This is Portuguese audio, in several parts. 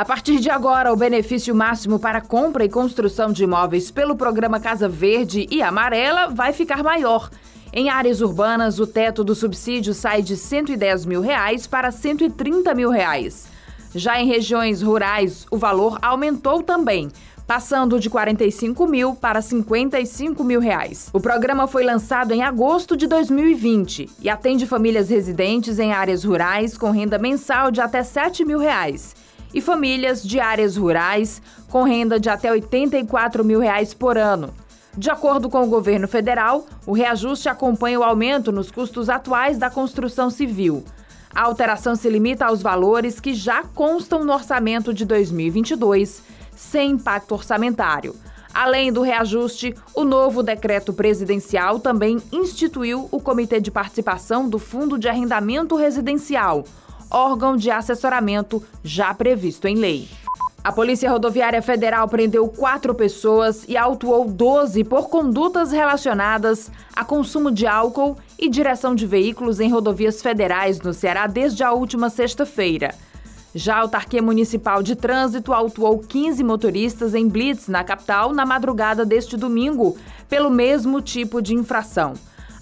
A partir de agora, o benefício máximo para compra e construção de imóveis pelo programa Casa Verde e Amarela vai ficar maior. Em áreas urbanas, o teto do subsídio sai de 110 mil reais para 130 mil reais. Já em regiões rurais, o valor aumentou também, passando de 45 mil para 55 mil reais. O programa foi lançado em agosto de 2020 e atende famílias residentes em áreas rurais com renda mensal de até 7 mil reais e famílias de áreas rurais com renda de até 84 mil reais por ano. De acordo com o governo federal, o reajuste acompanha o aumento nos custos atuais da construção civil. A alteração se limita aos valores que já constam no orçamento de 2022 sem impacto orçamentário. Além do reajuste, o novo decreto presidencial também instituiu o Comitê de Participação do Fundo de Arrendamento Residencial, órgão de assessoramento já previsto em lei. A Polícia Rodoviária Federal prendeu quatro pessoas e autuou 12 por condutas relacionadas a consumo de álcool e direção de veículos em rodovias federais no Ceará desde a última sexta-feira. Já a Autarquia Municipal de Trânsito autuou 15 motoristas em blitz na capital na madrugada deste domingo, pelo mesmo tipo de infração.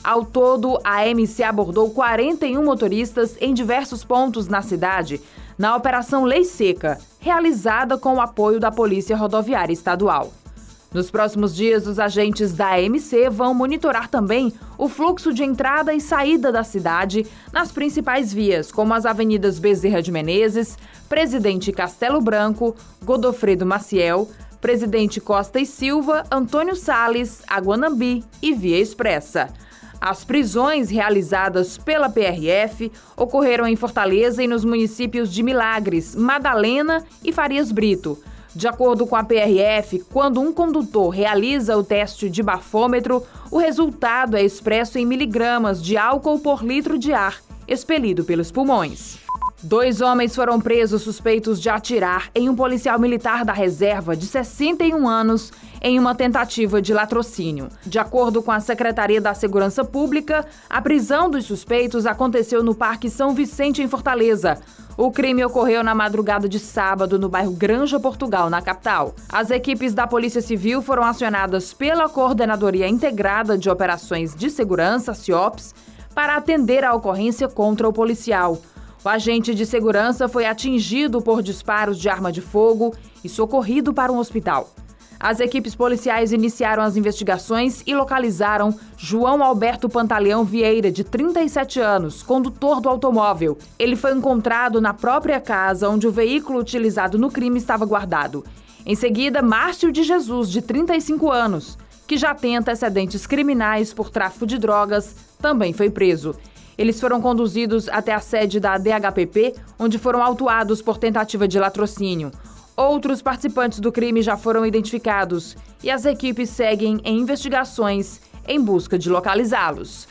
Ao todo, a MC abordou 41 motoristas em diversos pontos na cidade, na Operação Lei Seca, realizada com o apoio da Polícia Rodoviária Estadual. Nos próximos dias, os agentes da AMC vão monitorar também o fluxo de entrada e saída da cidade nas principais vias, como as avenidas Bezerra de Menezes, Presidente Castelo Branco, Godofredo Maciel, Presidente Costa e Silva, Antônio Sales, Aguanambi e Via Expressa. As prisões realizadas pela PRF ocorreram em Fortaleza e nos municípios de Milagres, Madalena e Farias Brito. De acordo com a PRF, quando um condutor realiza o teste de bafômetro, o resultado é expresso em miligramas de álcool por litro de ar expelido pelos pulmões. Dois homens foram presos suspeitos de atirar em um policial militar da reserva de 61 anos em uma tentativa de latrocínio. De acordo com a Secretaria da Segurança Pública, a prisão dos suspeitos aconteceu no Parque São Vicente, em Fortaleza. O crime ocorreu na madrugada de sábado no bairro Granja Portugal, na capital. As equipes da Polícia Civil foram acionadas pela Coordenadoria Integrada de Operações de Segurança, CIOPS, para atender a ocorrência contra o policial. O agente de segurança foi atingido por disparos de arma de fogo e socorrido para um hospital. As equipes policiais iniciaram as investigações e localizaram João Alberto Pantaleão Vieira, de 37 anos, condutor do automóvel. Ele foi encontrado na própria casa onde o veículo utilizado no crime estava guardado. Em seguida, Márcio de Jesus, de 35 anos, que já tem antecedentes criminais por tráfico de drogas, também foi preso. Eles foram conduzidos até a sede da DHPP, onde foram autuados por tentativa de latrocínio. Outros participantes do crime já foram identificados e as equipes seguem em investigações em busca de localizá-los.